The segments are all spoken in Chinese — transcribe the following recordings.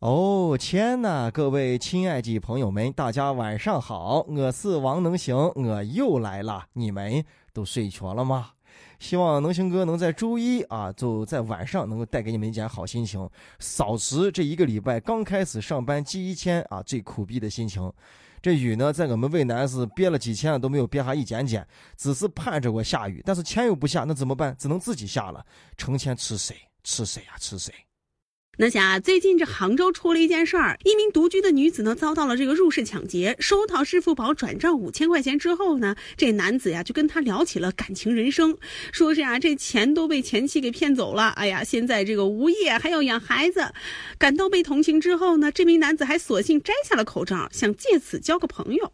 哦天呐，各位亲爱的朋友们，大家晚上好，我是王能行，我又来了，你们都睡着了吗？希望能行哥能在周一啊，就在晚上能够带给你们一点好心情，扫除这一个礼拜刚开始上班第一天啊最苦逼的心情。这雨呢，在我们渭南是憋了几天都没有憋下一点点，只是盼着我下雨，但是天又不下，那怎么办？只能自己下了，成天吃谁吃谁呀，吃谁？那下最近这杭州出了一件事儿，一名独居的女子呢遭到了这个入室抢劫，收到支付宝转账五千块钱之后呢，这男子呀就跟她聊起了感情人生，说是啊这钱都被前妻给骗走了，哎呀现在这个无业还要养孩子，感到被同情之后呢，这名男子还索性摘下了口罩，想借此交个朋友。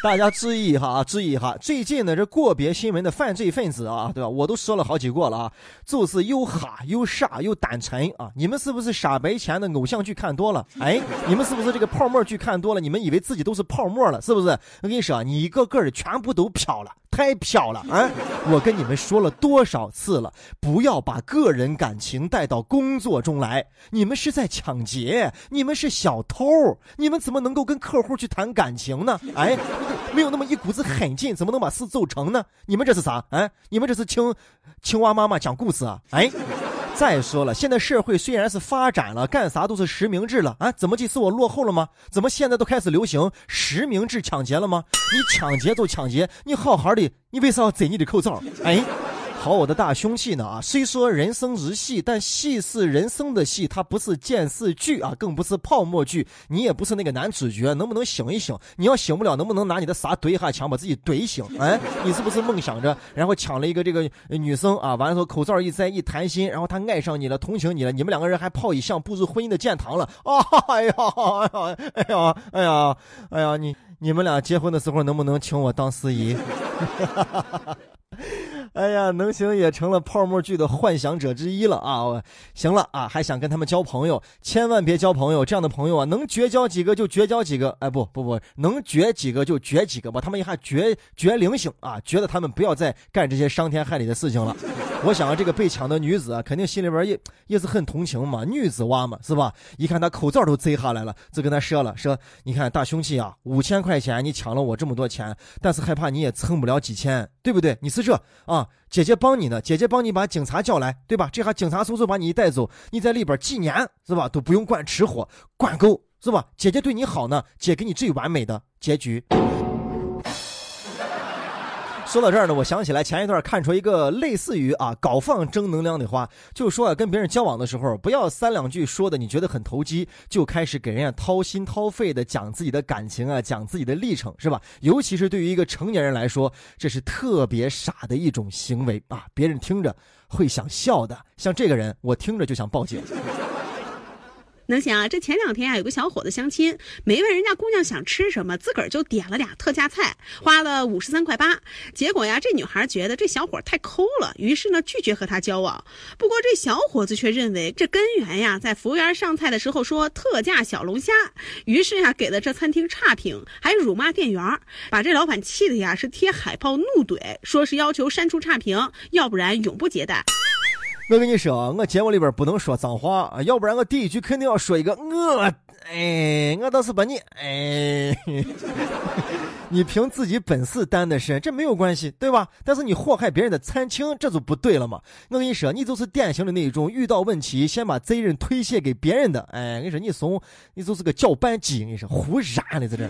大家注意一下啊，注意一下，最近呢这个别新闻的犯罪分子啊，对吧？我都说了好几个了啊，就是又哈又傻又胆沉啊！你们是不是傻白甜的偶像剧看多了？哎，你们是不是这个泡沫剧看多了？你们以为自己都是泡沫了，是不是？我跟你说，你一个个的全部都飘了。太飘了啊！我跟你们说了多少次了，不要把个人感情带到工作中来。你们是在抢劫，你们是小偷，你们怎么能够跟客户去谈感情呢？哎，没有那么一股子狠劲，怎么能把事做成呢？你们这是啥？哎，你们这是青青蛙妈妈讲故事啊？哎。再说了，现在社会虽然是发展了，干啥都是实名制了啊？怎么这次我落后了吗？怎么现在都开始流行实名制抢劫了吗？你抢劫就抢劫，你好好的，你为啥要摘你的口罩？哎。好，我的大凶器呢啊！虽说人生如戏，但戏是人生的戏，它不是电视剧啊，更不是泡沫剧。你也不是那个男主角，能不能醒一醒？你要醒不了，能不能拿你的啥怼一下墙，把自己怼醒？哎，你是不是梦想着，然后抢了一个这个女生啊？完了之后口罩一摘一谈心，然后她爱上你了，同情你了，你们两个人还泡一向步入婚姻的殿堂了啊！哎呀，哎呀，哎呀，哎呀，哎呀你你们俩结婚的时候能不能请我当司仪？哈哈哈哎呀，能行也成了泡沫剧的幻想者之一了啊！行了啊，还想跟他们交朋友，千万别交朋友，这样的朋友啊，能绝交几个就绝交几个。哎，不不不，能绝几个就绝几个，把他们一下绝绝灵醒啊！觉得他们不要再干这些伤天害理的事情了。我想，这个被抢的女子啊，肯定心里边也也是很同情嘛，女子娃嘛，是吧？一看她口罩都摘下来了，就跟她说了，说你看大凶器啊，五千块钱你抢了我这么多钱，但是害怕你也蹭不了几千，对不对？你是这啊？姐姐帮你呢，姐姐帮你把警察叫来，对吧？这下警察叔叔把你一带走，你在里边几年是吧？都不用管吃喝，管够是吧？姐姐对你好呢，姐给你最完美的结局。说到这儿呢，我想起来前一段看出一个类似于啊搞放正能量的话，就是说啊，跟别人交往的时候，不要三两句说的你觉得很投机，就开始给人家掏心掏肺的讲自己的感情啊，讲自己的历程，是吧？尤其是对于一个成年人来说，这是特别傻的一种行为啊，别人听着会想笑的。像这个人，我听着就想报警。能行啊！这前两天啊，有个小伙子相亲，没问人家姑娘想吃什么，自个儿就点了俩特价菜，花了五十三块八。结果呀，这女孩觉得这小伙太抠了，于是呢拒绝和他交往。不过这小伙子却认为这根源呀，在服务员上菜的时候说特价小龙虾，于是呀给了这餐厅差评，还辱骂店员，把这老板气的呀是贴海报怒怼，说是要求删除差评，要不然永不接待。我跟你说，我节目里边不能说脏话，要不然我第一句肯定要说一个我，哎，我倒是把你，哎，你凭自己本事担的身，这没有关系，对吧？但是你祸害别人的餐厅，这就不对了嘛。我跟你说，你就是典型的那一种遇到问题先把责任推卸给别人的，哎，跟你说，你怂，你就是个搅拌机，跟你说，胡燃的在这。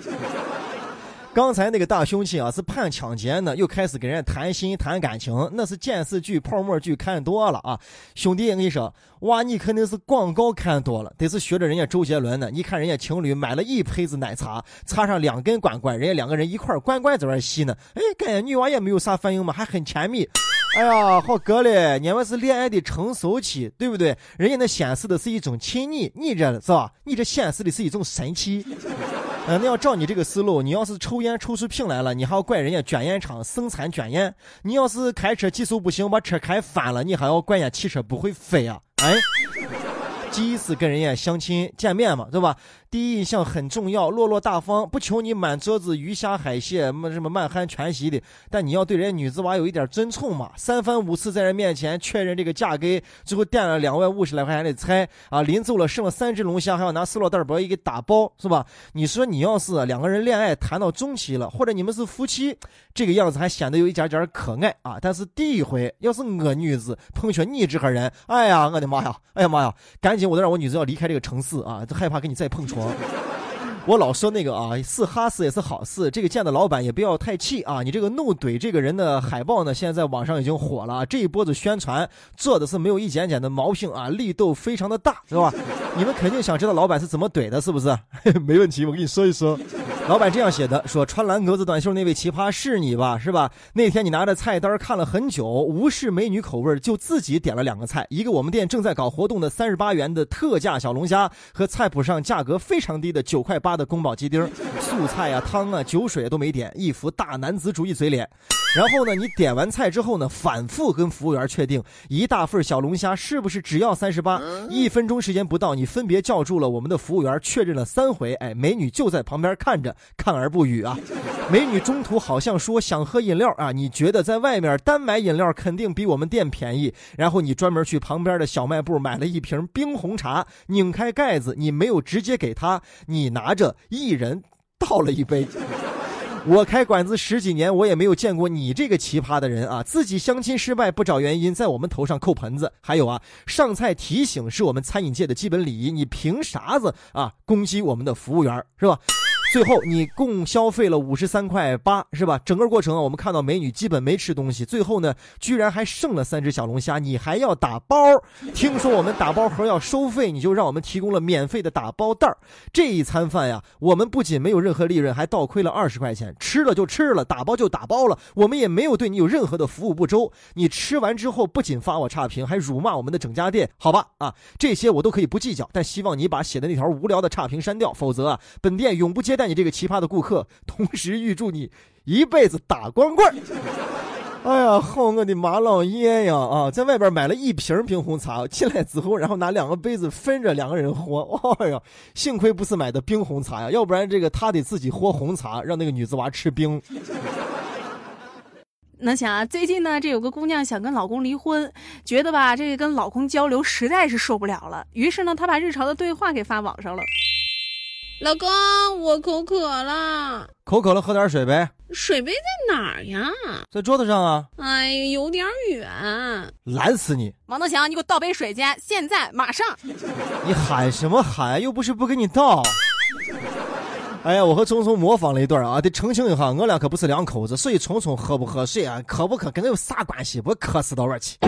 刚才那个大凶器啊，是判抢劫呢，又开始跟人家谈心谈感情，那是电视剧、泡沫剧看多了啊！兄弟，我跟你说，哇，你肯定是广告看多了，得是学着人家周杰伦呢。你看人家情侣买了一杯子奶茶，插上两根管管，人家两个人一块管管在那吸呢。哎，感觉女娃也没有啥反应嘛，还很甜蜜。哎呀，好哥嘞，你们是恋爱的成熟期，对不对？人家那显示的是一种亲昵，你这是吧？你这显示的是一种神奇。嗯，那要照你这个思路，你要是抽烟抽出病来了，你还要怪人家卷烟厂生产卷烟；你要是开车技术不行，把车开翻了，你还要怪人家汽车不会飞啊？哎。第一次跟人家相亲见面嘛，对吧？第一印象很重要，落落大方，不求你满桌子鱼虾海蟹，什么什么满汉全席的，但你要对人家女子娃有一点尊崇嘛。三番五次在人面前确认这个价格，最后点了两万五十来块钱的菜啊，临走了剩了三只龙虾，还要拿塑料袋把一给打包，是吧？你说你要是两个人恋爱谈到中期了，或者你们是夫妻，这个样子还显得有一点点可爱啊。但是第一回要是我女子碰巧你这号人，哎呀，我的妈呀，哎呀妈呀，赶紧我得让我女子要离开这个城市啊，害怕跟你再碰触我老说那个啊，是哈事也是好事。这个店的老板也不要太气啊。你这个怒怼这个人的海报呢，现在在网上已经火了。这一波子宣传做的是没有一点点的毛病啊，力度非常的大，是吧？你们肯定想知道老板是怎么怼的，是不是？没问题，我跟你说一说。老板这样写的：说穿蓝格子短袖那位奇葩是你吧？是吧？那天你拿着菜单看了很久，无视美女口味，就自己点了两个菜，一个我们店正在搞活动的三十八元的特价小龙虾，和菜谱上价格非常低的九块八的宫保鸡丁，素菜啊、汤啊、酒水都没点，一副大男子主义嘴脸。然后呢，你点完菜之后呢，反复跟服务员确定一大份小龙虾是不是只要三十八？一分钟时间不到，你分别叫住了我们的服务员，确认了三回。哎，美女就在旁边看着，看而不语啊。美女中途好像说想喝饮料啊，你觉得在外面单买饮料肯定比我们店便宜，然后你专门去旁边的小卖部买了一瓶冰红茶，拧开盖子，你没有直接给她，你拿着一人倒了一杯。我开馆子十几年，我也没有见过你这个奇葩的人啊！自己相亲失败不找原因，在我们头上扣盆子。还有啊，上菜提醒是我们餐饮界的基本礼仪，你凭啥子啊攻击我们的服务员是吧？最后你共消费了五十三块八，是吧？整个过程啊，我们看到美女基本没吃东西，最后呢，居然还剩了三只小龙虾，你还要打包。听说我们打包盒要收费，你就让我们提供了免费的打包袋这一餐饭呀，我们不仅没有任何利润，还倒亏了二十块钱。吃了就吃了，打包就打包了，我们也没有对你有任何的服务不周。你吃完之后不仅发我差评，还辱骂我们的整家店，好吧？啊，这些我都可以不计较，但希望你把写的那条无聊的差评删掉，否则啊，本店永不接。带你这个奇葩的顾客，同时预祝你一辈子打光棍哎呀，好我的马老爷呀！啊，在外边买了一瓶冰红茶，进来之后，然后拿两个杯子分着两个人喝。哎呀，幸亏不是买的冰红茶呀，要不然这个他得自己喝红茶，让那个女子娃吃冰。能想啊，最近呢，这有个姑娘想跟老公离婚，觉得吧，这个跟老公交流实在是受不了了，于是呢，她把日常的对话给发网上了。老公，我口渴了。口渴了，喝点水呗。水杯在哪儿呀？在桌子上啊。哎呀，有点远。懒死你！王德强，你给我倒杯水去，现在马上。你喊什么喊？又不是不给你倒。哎呀，我和聪聪模仿了一段啊，得澄清一下，我俩可不是两口子，所以聪聪喝不喝水啊，渴不渴跟我有啥关系？不渴死到外去？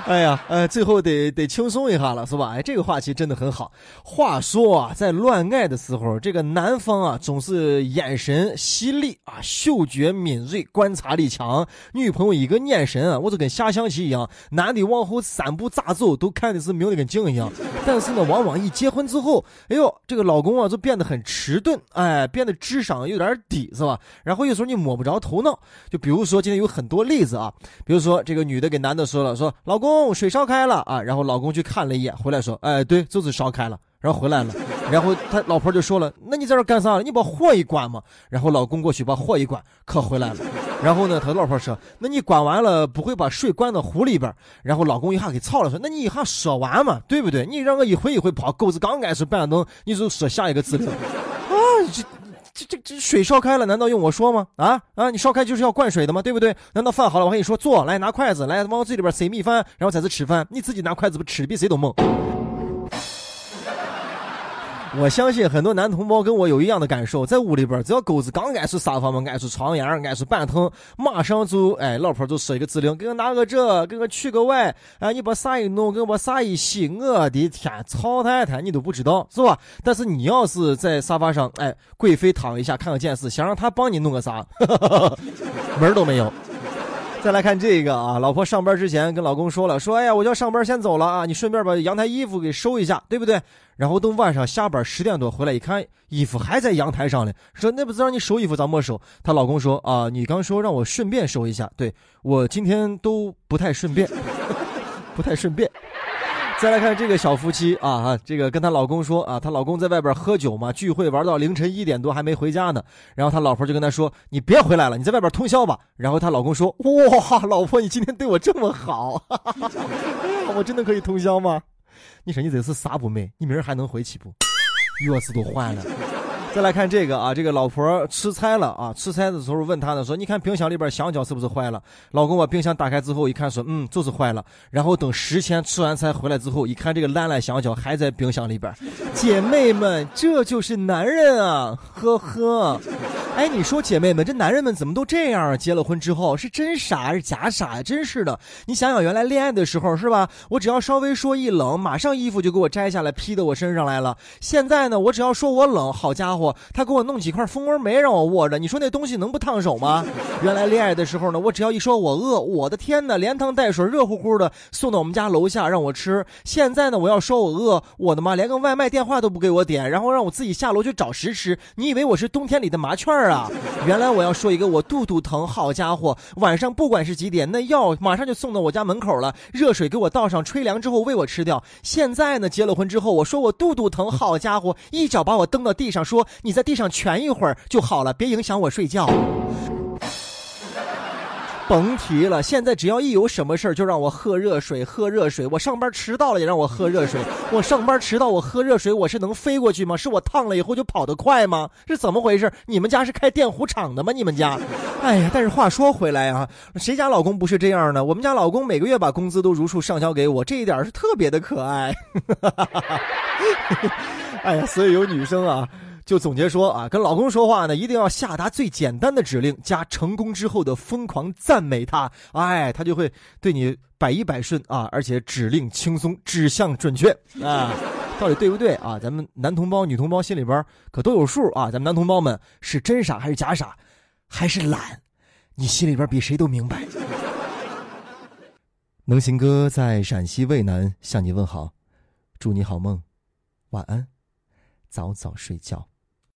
哎呀，呃，最后得得轻松一下了，是吧？哎，这个话题真的很好。话说啊，在乱爱的时候，这个男方啊总是眼神犀利啊，嗅觉敏锐，观察力强。女朋友一个眼神啊，我就跟下象棋一样，男的往后三步咋走都看的是明的跟镜一样。但是呢，往往一结婚之后，哎呦，这个老公啊就变得很迟钝，哎，变得智商有点低，是吧？然后有时候你摸不着头脑。就比如说今天有很多例子啊，比如说这个女的给男的说了，说老公。水烧开了啊，然后老公去看了一眼，回来说：“哎，对，就是烧开了。”然后回来了，然后他老婆就说了：“那你在这干啥？你把火一关嘛。”然后老公过去把火一关，可回来了。然后呢，他老婆说：“那你关完了不会把水灌到壶里边？”然后老公一下给操了，说：“那你一下说完嘛，对不对？你让我一回一回跑，狗子刚开始板凳，你就说下一个字了啊，这。”这这这水烧开了，难道用我说吗？啊啊！你烧开就是要灌水的吗？对不对？难道饭好了，我跟你说坐，来拿筷子，来往嘴里边塞米饭，然后在这吃饭。你自己拿筷子不吃比谁都猛。我相信很多男同胞跟我有一样的感受，在屋里边，只要钩子刚挨出沙发嘛，挨出床沿，挨出板凳，马上就哎，老婆就说一个指令，给我拿个这，给我取个外，哎，你把啥一弄，给我把啥一洗，我的天，曹太太你都不知道是吧？但是你要是在沙发上，哎，贵妃躺一下，看个电视，想让他帮你弄个啥，门都没有。再来看这个啊，老婆上班之前跟老公说了，说哎呀，我要上班先走了啊，你顺便把阳台衣服给收一下，对不对？然后等晚上下班十点多回来一看，衣服还在阳台上呢，说那不是让你收衣服咋没收？她老公说啊，你刚说让我顺便收一下，对我今天都不太顺便，不太顺便。再来看这个小夫妻啊啊，这个跟她老公说啊，她老公在外边喝酒嘛，聚会玩到凌晨一点多还没回家呢。然后她老婆就跟他说：“你别回来了，你在外边通宵吧。”然后她老公说：“哇，老婆你今天对我这么好，我真的可以通宵吗？你说你这是啥不美？你明儿还能回去不？钥匙都换了。”再来看这个啊，这个老婆吃菜了啊，吃菜的时候问他呢，说你看冰箱里边香蕉是不是坏了？老公把冰箱打开之后一看，说嗯，就是坏了。然后等十天吃完菜回来之后，一看这个烂烂香蕉还在冰箱里边。姐妹们，这就是男人啊，呵呵。哎，你说姐妹们，这男人们怎么都这样啊？结了婚之后是真傻还是假傻呀？真是的，你想想原来恋爱的时候是吧？我只要稍微说一冷，马上衣服就给我摘下来披到我身上来了。现在呢，我只要说我冷，好家伙，他给我弄几块蜂窝煤让我握着，你说那东西能不烫手吗？原来恋爱的时候呢，我只要一说我饿，我的天哪，连汤带水，热乎乎的送到我们家楼下让我吃。现在呢，我要说我饿，我的妈，连个外卖电话都不给我点，然后让我自己下楼去找食吃。你以为我是冬天里的麻雀啊！原来我要说一个，我肚肚疼，好家伙，晚上不管是几点，那药马上就送到我家门口了，热水给我倒上，吹凉之后喂我吃掉。现在呢，结了婚之后，我说我肚肚疼，好家伙，一脚把我蹬到地上，说你在地上蜷一会儿就好了，别影响我睡觉。甭提了，现在只要一有什么事儿，就让我喝热水，喝热水。我上班迟到了也让我喝热水。我上班迟到，我喝热水，我是能飞过去吗？是我烫了以后就跑得快吗？是怎么回事？你们家是开电弧厂的吗？你们家？哎呀，但是话说回来啊，谁家老公不是这样呢？我们家老公每个月把工资都如数上交给我，这一点是特别的可爱。哎呀，所以有女生啊。就总结说啊，跟老公说话呢，一定要下达最简单的指令，加成功之后的疯狂赞美他，哎，他就会对你百依百顺啊，而且指令轻松，指向准确 啊，到底对不对啊？咱们男同胞、女同胞心里边可都有数啊。咱们男同胞们是真傻还是假傻，还是懒？你心里边比谁都明白。能行哥在陕西渭南向你问好，祝你好梦，晚安，早早睡觉。